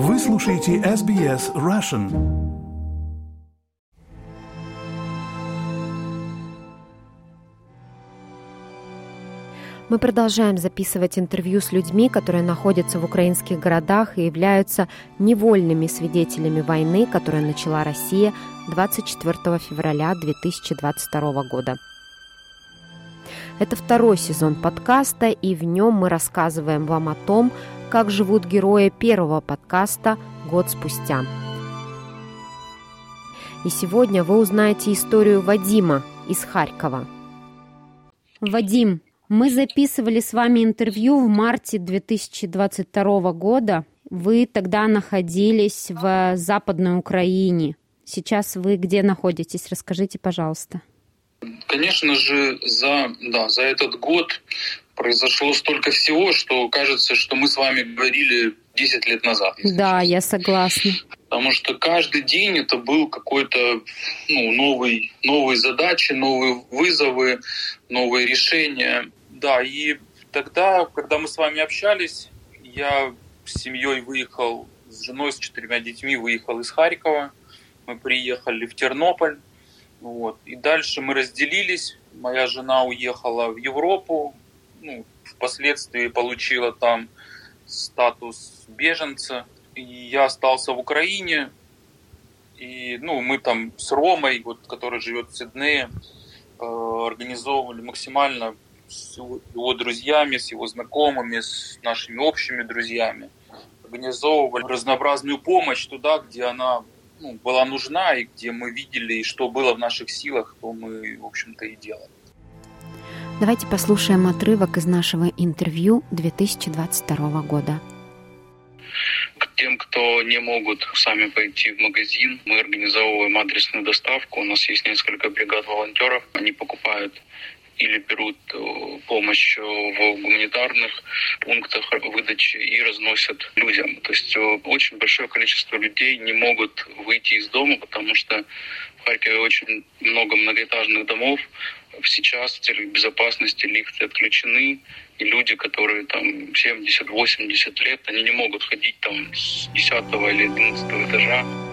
Вы слушаете SBS Russian. Мы продолжаем записывать интервью с людьми, которые находятся в украинских городах и являются невольными свидетелями войны, которую начала Россия 24 февраля 2022 года. Это второй сезон подкаста, и в нем мы рассказываем вам о том, как живут герои первого подкаста год спустя. И сегодня вы узнаете историю Вадима из Харькова. Вадим, мы записывали с вами интервью в марте 2022 года. Вы тогда находились в Западной Украине. Сейчас вы где находитесь? Расскажите, пожалуйста. Конечно же, за, да, за этот год произошло столько всего, что кажется, что мы с вами говорили 10 лет назад. Да, я согласна. Потому что каждый день это был какой-то ну, новый, новые задачи, новые вызовы, новые решения. Да, и тогда, когда мы с вами общались, я с семьей выехал, с женой, с четырьмя детьми выехал из Харькова. Мы приехали в Тернополь. Вот. И дальше мы разделились. Моя жена уехала в Европу, ну, впоследствии получила там статус беженца. И я остался в Украине. И ну, мы там с Ромой, вот, который живет в Сиднее, э, организовывали максимально с его друзьями, с его знакомыми, с нашими общими друзьями. Организовывали разнообразную помощь туда, где она ну, была нужна, и где мы видели, и что было в наших силах, то мы, в общем-то, и делали. Давайте послушаем отрывок из нашего интервью 2022 года. К тем, кто не могут сами пойти в магазин, мы организовываем адресную доставку. У нас есть несколько бригад волонтеров. Они покупают или берут э, помощь э, в гуманитарных пунктах выдачи и разносят людям. То есть э, очень большое количество людей не могут выйти из дома, потому что в Харькове очень много многоэтажных домов. Сейчас в целях безопасности лифты отключены, и люди, которые там 70-80 лет, они не могут ходить там с 10 или 11 этажа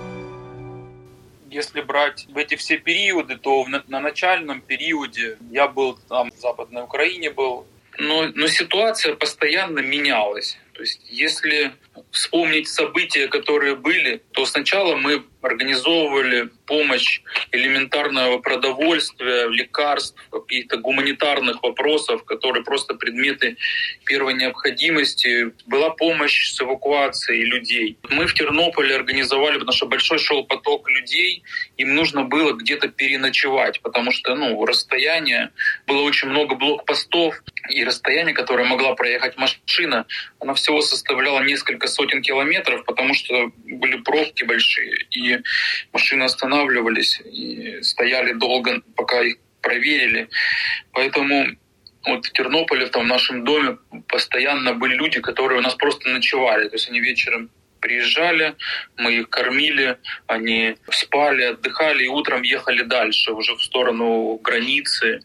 если брать в эти все периоды, то на, на начальном периоде я был там в Западной Украине был, но, но ситуация постоянно менялась. То есть если вспомнить события, которые были, то сначала мы организовывали помощь элементарного продовольствия, лекарств, каких-то гуманитарных вопросов, которые просто предметы первой необходимости. Была помощь с эвакуацией людей. Мы в Тернополе организовали, потому что большой шел поток людей, им нужно было где-то переночевать, потому что ну, расстояние, было очень много блокпостов, и расстояние, которое могла проехать машина, оно всего составляло несколько сотен километров, потому что были пробки большие. И машины останавливались и стояли долго, пока их проверили. Поэтому вот в Тернополе, в том нашем доме, постоянно были люди, которые у нас просто ночевали. То есть они вечером приезжали, мы их кормили, они спали, отдыхали и утром ехали дальше, уже в сторону границы.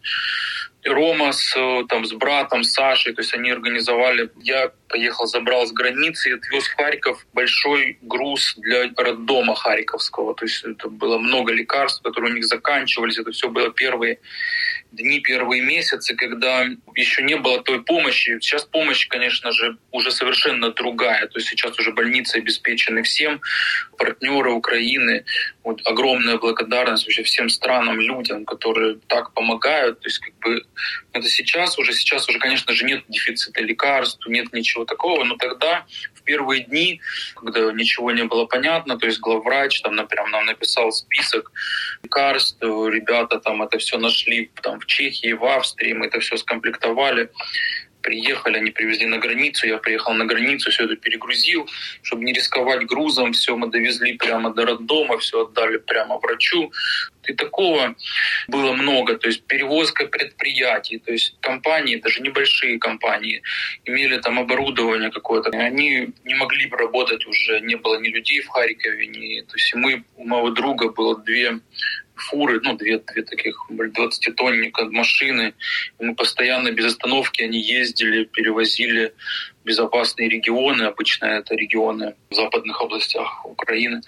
Рома с, там, с братом, Сашей, то есть они организовали. Я поехал, забрал с границы и отвез в Харьков большой груз для роддома Харьковского. То есть это было много лекарств, которые у них заканчивались. Это все было первые дни, первые месяцы, когда еще не было той помощи. Сейчас помощь, конечно же, уже совершенно другая. То есть сейчас уже больницы обеспечены всем, партнеры Украины. Вот огромная благодарность вообще всем странам, людям, которые так помогают. То есть как бы это сейчас уже, сейчас уже, конечно же, нет дефицита лекарств, нет ничего такого, но тогда в первые дни, когда ничего не было понятно, то есть главврач там, например, нам написал список лекарств, ребята там это все нашли там в Чехии, в Австрии, мы это все скомплектовали приехали, они привезли на границу, я приехал на границу, все это перегрузил, чтобы не рисковать грузом, все мы довезли прямо до роддома, все отдали прямо врачу. И такого было много, то есть перевозка предприятий, то есть компании, даже небольшие компании, имели там оборудование какое-то, они не могли бы работать уже, не было ни людей в Харькове, ни... то есть мы, у моего друга было две фуры, ну, две, две таких 20-тонника машины. Мы постоянно без остановки они ездили, перевозили безопасные регионы, обычно это регионы в западных областях Украины.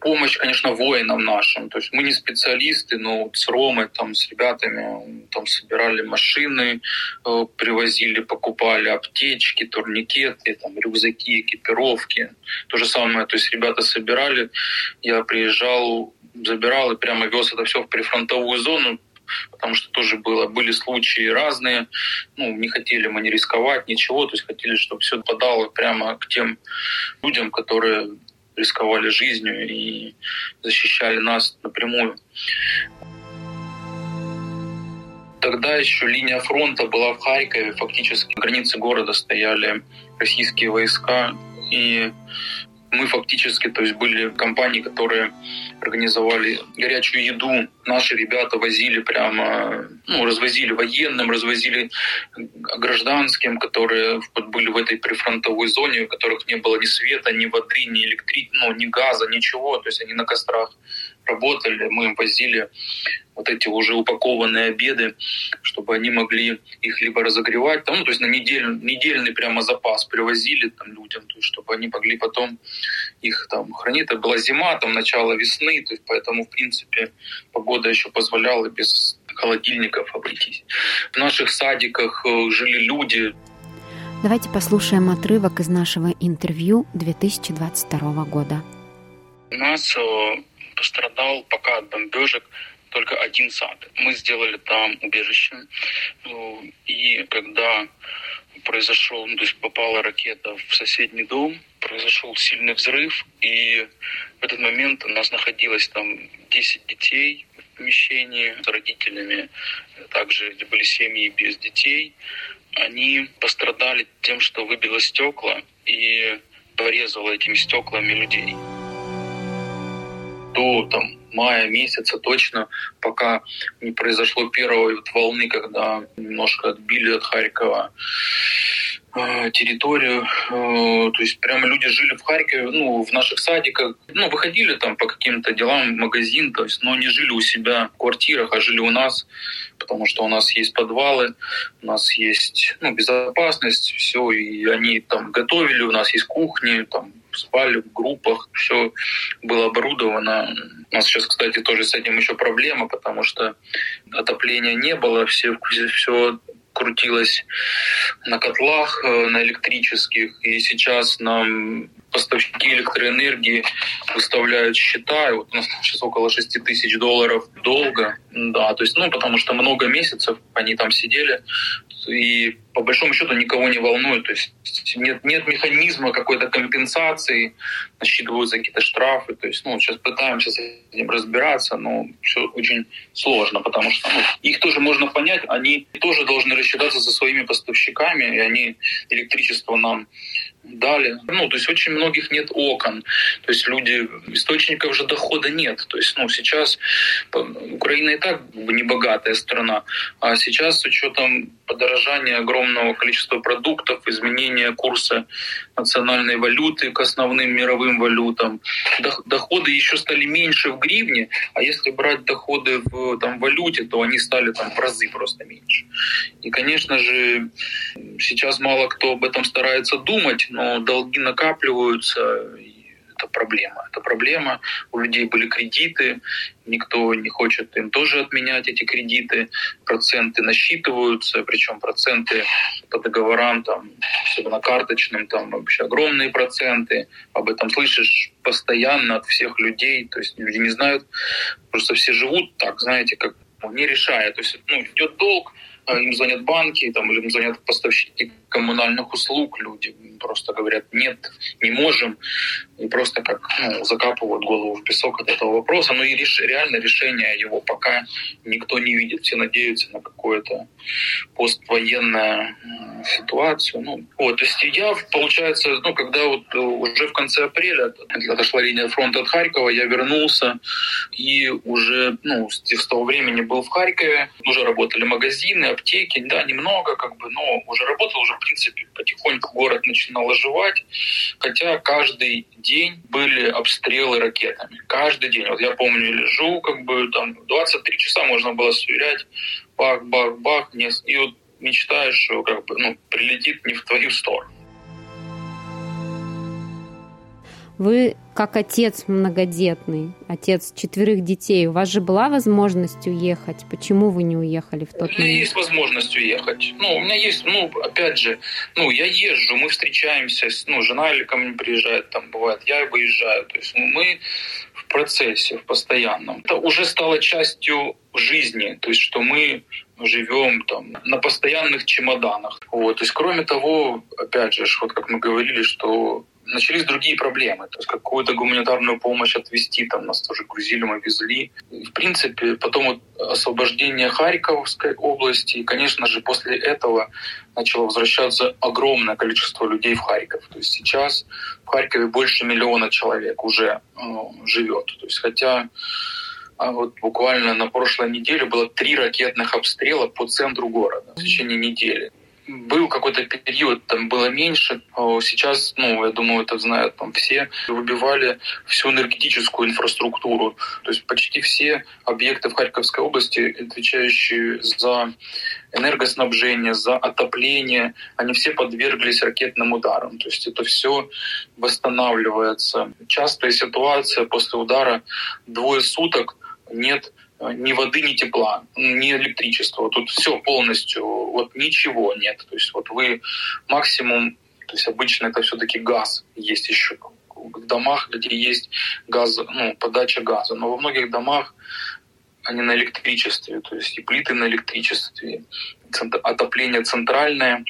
Помощь, конечно, воинам нашим. То есть мы не специалисты, но вот с Ромой, там, с ребятами там собирали машины, э, привозили, покупали аптечки, турникеты, там, рюкзаки, экипировки. То же самое, то есть ребята собирали, я приезжал, забирал и прямо вез это все в прифронтовую зону, потому что тоже было, были случаи разные. Ну, не хотели мы не рисковать, ничего, то есть хотели, чтобы все подало прямо к тем людям, которые рисковали жизнью и защищали нас напрямую. Тогда еще линия фронта была в Харькове, фактически на границе города стояли российские войска, и мы фактически, то есть были компании, которые организовали горячую еду. Наши ребята возили прямо, ну, развозили военным, развозили гражданским, которые были в этой прифронтовой зоне, у которых не было ни света, ни воды, ни электричества, ну, ни газа, ничего. То есть они на кострах работали, мы им возили вот эти уже упакованные обеды, чтобы они могли их либо разогревать, там, ну, то есть на неделю, недельный прямо запас привозили там людям, то есть, чтобы они могли потом их там хранить. Это была зима, там начало весны, то есть поэтому, в принципе, погода еще позволяла без холодильников обойтись. В наших садиках э, жили люди. Давайте послушаем отрывок из нашего интервью 2022 года. У нас э, пострадал пока от бомбежек только один сад. Мы сделали там убежище. Ну, и когда произошел, ну, то есть попала ракета в соседний дом, произошел сильный взрыв, и в этот момент у нас находилось там 10 детей в помещении с родителями, также были семьи без детей. Они пострадали тем, что выбило стекла и порезало этими стеклами людей. До там мая месяца точно, пока не произошло первой вот волны, когда немножко отбили от Харькова э, территорию, э, то есть прямо люди жили в Харькове, ну, в наших садиках, ну, выходили там по каким-то делам в магазин, то есть, но не жили у себя в квартирах, а жили у нас, потому что у нас есть подвалы, у нас есть, ну, безопасность, все, и они там готовили, у нас есть кухни, там спали в группах, все было оборудовано. У нас сейчас, кстати, тоже с этим еще проблема, потому что отопления не было, все, все крутилось на котлах, э, на электрических, и сейчас нам поставщики электроэнергии выставляют счета, и вот у нас сейчас около 6 тысяч долларов долга, да, то есть, ну, потому что много месяцев они там сидели, и по большому счету никого не волнует. То есть нет, нет механизма какой-то компенсации, насчитываются какие-то штрафы. То есть ну, сейчас пытаемся с этим разбираться, но все очень сложно, потому что ну, их тоже можно понять, они тоже должны рассчитаться со своими поставщиками, и они электричество нам дали. Ну, то есть очень многих нет окон. То есть люди, источников же дохода нет. То есть, ну, сейчас Украина и так не богатая страна, а сейчас с учетом подорожания огромного количества продуктов, изменения курса национальной валюты к основным мировым валютам, доходы еще стали меньше в гривне, а если брать доходы в там, валюте, то они стали там в разы просто меньше. И, конечно же, сейчас мало кто об этом старается думать, но долги накапливаются, это проблема. Это проблема. У людей были кредиты, никто не хочет им тоже отменять эти кредиты. Проценты насчитываются, причем проценты по договорам, там, особенно карточным, там вообще огромные проценты. Об этом слышишь постоянно от всех людей. То есть люди не знают, просто все живут так, знаете, как не решая. То есть ну, идет долг, а им звонят банки, там, или им звонят поставщики коммунальных услуг, люди просто говорят, нет, не можем, и просто как ну, закапывают голову в песок от этого вопроса. Ну и реш, реально решение его пока никто не видит. Все надеются на какое-то поствоенную ситуацию. Ну, вот, то есть я, получается, ну, когда вот э, уже в конце апреля отошла линия фронта от Харькова, я вернулся и уже, ну, с того времени был в Харькове, уже работали магазины, аптеки, да, немного, как бы, но уже работал, уже, в принципе, потихоньку город начинал оживать, хотя каждый день были обстрелы ракетами. Каждый день. Вот я помню, лежу, как бы, там, 23 часа можно было сверять, бах, бах, бах, и вот мечтаешь, что как бы, ну, прилетит не в твою сторону. Вы как отец многодетный, отец четверых детей, у вас же была возможность уехать. Почему вы не уехали в тот момент? У меня есть возможность уехать. Ну, у меня есть, ну, опять же, ну, я езжу, мы встречаемся, ну, жена или ко мне приезжает, там бывает, я выезжаю. То есть мы в процессе, в постоянном. Это уже стало частью жизни, то есть что мы живем там на постоянных чемоданах. Вот. То есть, кроме того, опять же, вот как мы говорили, что начались другие проблемы. То есть какую-то гуманитарную помощь отвезти, там нас тоже грузили, мы везли. В принципе, потом вот освобождение Харьковской области, и, конечно же, после этого начало возвращаться огромное количество людей в Харьков. То есть сейчас в Харькове больше миллиона человек уже э, живет. То есть хотя а вот буквально на прошлой неделе было три ракетных обстрела по центру города в течение недели был какой-то период, там было меньше. А сейчас, ну, я думаю, это знают там все, выбивали всю энергетическую инфраструктуру. То есть почти все объекты в Харьковской области, отвечающие за энергоснабжение, за отопление, они все подверглись ракетным ударам. То есть это все восстанавливается. Частая ситуация после удара двое суток нет ни воды, ни тепла, ни электричества. Тут все полностью, вот ничего нет. То есть вот вы максимум, то есть обычно это все-таки газ есть еще в домах, где есть газ, ну, подача газа. Но во многих домах они на электричестве, то есть и плиты на электричестве, отопление центральное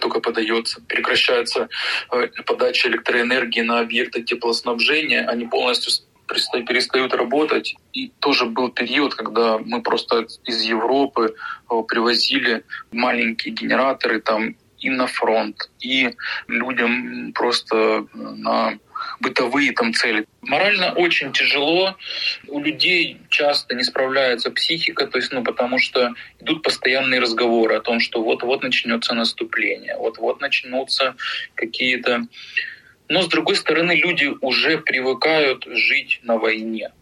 только подается, прекращается э, подача электроэнергии на объекты теплоснабжения, они полностью перестают работать. И тоже был период, когда мы просто из Европы э, привозили маленькие генераторы там и на фронт, и людям просто на бытовые там цели. Морально очень тяжело. У людей часто не справляется психика, то есть, ну, потому что идут постоянные разговоры о том, что вот-вот начнется наступление, вот-вот начнутся какие-то но, с другой стороны, люди уже привыкают жить на войне.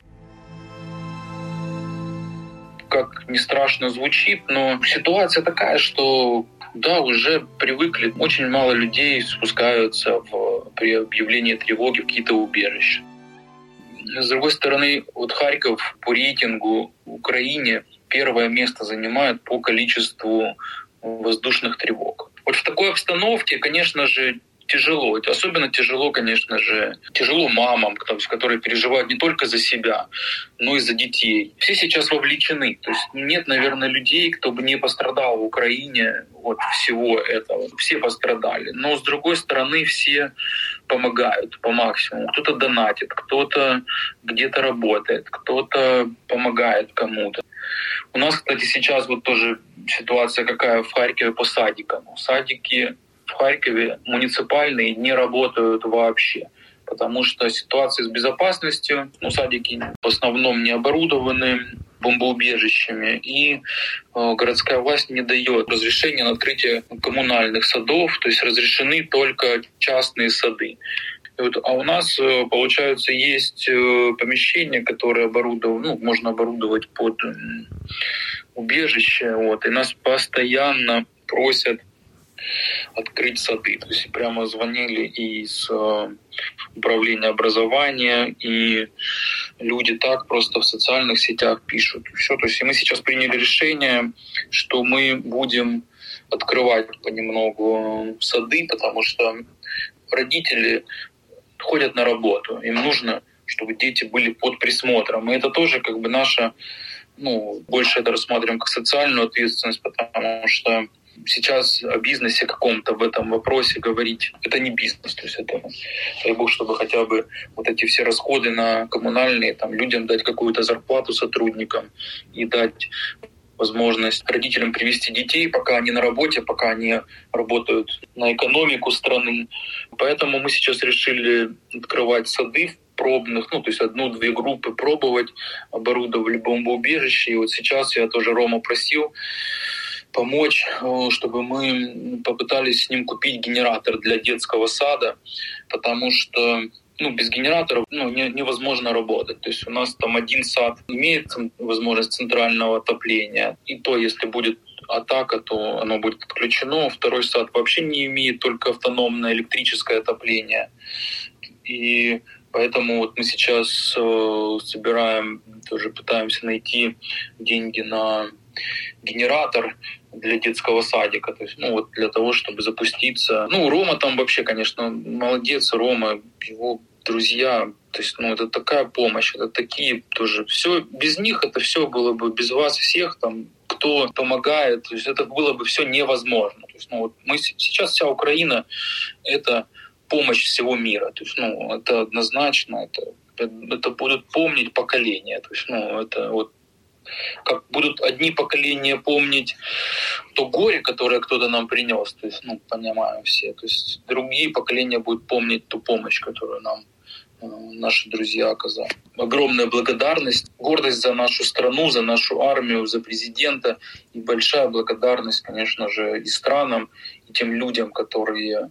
Как не страшно звучит, но ситуация такая, что да, уже привыкли. Очень мало людей спускаются в, при объявлении тревоги в какие-то убежища. С другой стороны, вот Харьков по рейтингу Украине первое место занимает по количеству воздушных тревог. Вот в такой обстановке, конечно же, тяжело. Это особенно тяжело, конечно же, тяжело мамам, которые переживают не только за себя, но и за детей. Все сейчас вовлечены. То есть нет, наверное, людей, кто бы не пострадал в Украине от всего этого. Все пострадали. Но, с другой стороны, все помогают по максимуму. Кто-то донатит, кто-то где-то работает, кто-то помогает кому-то. У нас, кстати, сейчас вот тоже ситуация какая в Харькове по садикам. Садики в Харькове муниципальные не работают вообще потому что ситуация с безопасностью, ну, садики в основном не оборудованы бомбоубежищами, и э, городская власть не дает разрешения на открытие коммунальных садов, то есть разрешены только частные сады. Вот, а у нас, э, получается, есть э, помещения, которые оборудованы, ну, можно оборудовать под убежище, вот, и нас постоянно просят открыть сады. То есть прямо звонили из э, управления образования, и люди так просто в социальных сетях пишут. Все, то есть мы сейчас приняли решение, что мы будем открывать понемногу сады, потому что родители ходят на работу, им нужно, чтобы дети были под присмотром. И это тоже как бы наша, ну, больше это рассматриваем как социальную ответственность, потому что сейчас о бизнесе каком-то в этом вопросе говорить, это не бизнес. То есть это, дай бог, чтобы хотя бы вот эти все расходы на коммунальные, там, людям дать какую-то зарплату сотрудникам и дать возможность родителям привести детей, пока они на работе, пока они работают на экономику страны. Поэтому мы сейчас решили открывать сады пробных, ну, то есть одну-две группы пробовать, оборудовали бомбоубежище. И вот сейчас я тоже Рома просил помочь, э, чтобы мы попытались с ним купить генератор для детского сада, потому что ну, без генераторов ну, не, невозможно работать. То есть у нас там один сад имеет возможность центрального отопления, и то, если будет атака, то оно будет отключено. Второй сад вообще не имеет только автономное электрическое отопление. И Поэтому вот мы сейчас э, собираем, тоже пытаемся найти деньги на генератор для детского садика, то есть, ну, вот для того, чтобы запуститься. Ну, Рома там вообще, конечно, молодец, Рома, его друзья, то есть, ну, это такая помощь, это такие тоже, все, без них это все было бы, без вас всех там, кто помогает, то есть это было бы все невозможно. То есть, ну, вот мы сейчас вся Украина — это помощь всего мира. То есть, ну, это однозначно, это, это будут помнить поколения. То есть, ну, это вот как будут одни поколения помнить то горе, которое кто-то нам принес, то есть, ну, понимаем все, то есть другие поколения будут помнить ту помощь, которую нам э, наши друзья оказали. Огромная благодарность, гордость за нашу страну, за нашу армию, за президента и большая благодарность, конечно же, и странам, и тем людям, которые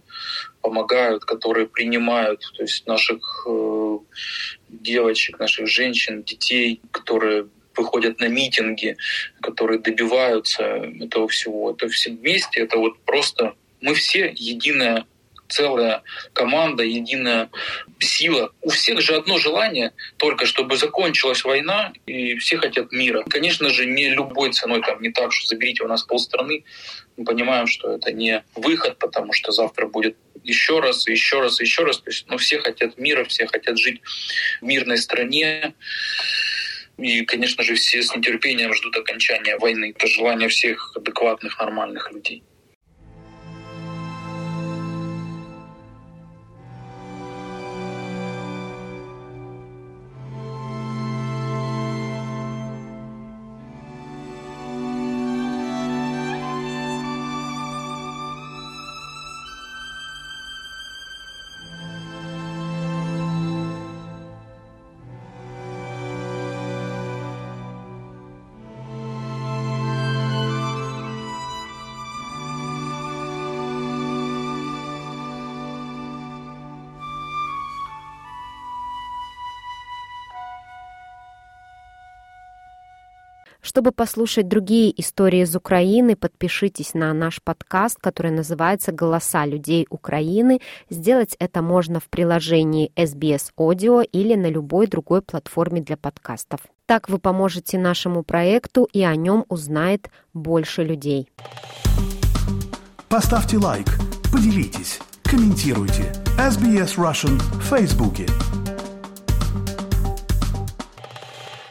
помогают, которые принимают, то есть наших э, девочек, наших женщин, детей, которые выходят на митинги, которые добиваются этого всего. Это все вместе, это вот просто мы все единая целая команда, единая сила. У всех же одно желание, только чтобы закончилась война, и все хотят мира. Конечно же, не любой ценой, там, не так, что заберите у нас полстраны. Мы понимаем, что это не выход, потому что завтра будет еще раз, еще раз, еще раз. То есть, ну, все хотят мира, все хотят жить в мирной стране. И, конечно же, все с нетерпением ждут окончания войны. Это желание всех адекватных, нормальных людей. Чтобы послушать другие истории из Украины, подпишитесь на наш подкаст, который называется «Голоса людей Украины». Сделать это можно в приложении SBS Audio или на любой другой платформе для подкастов. Так вы поможете нашему проекту, и о нем узнает больше людей. Поставьте лайк, поделитесь, комментируйте. SBS Russian в Фейсбуке.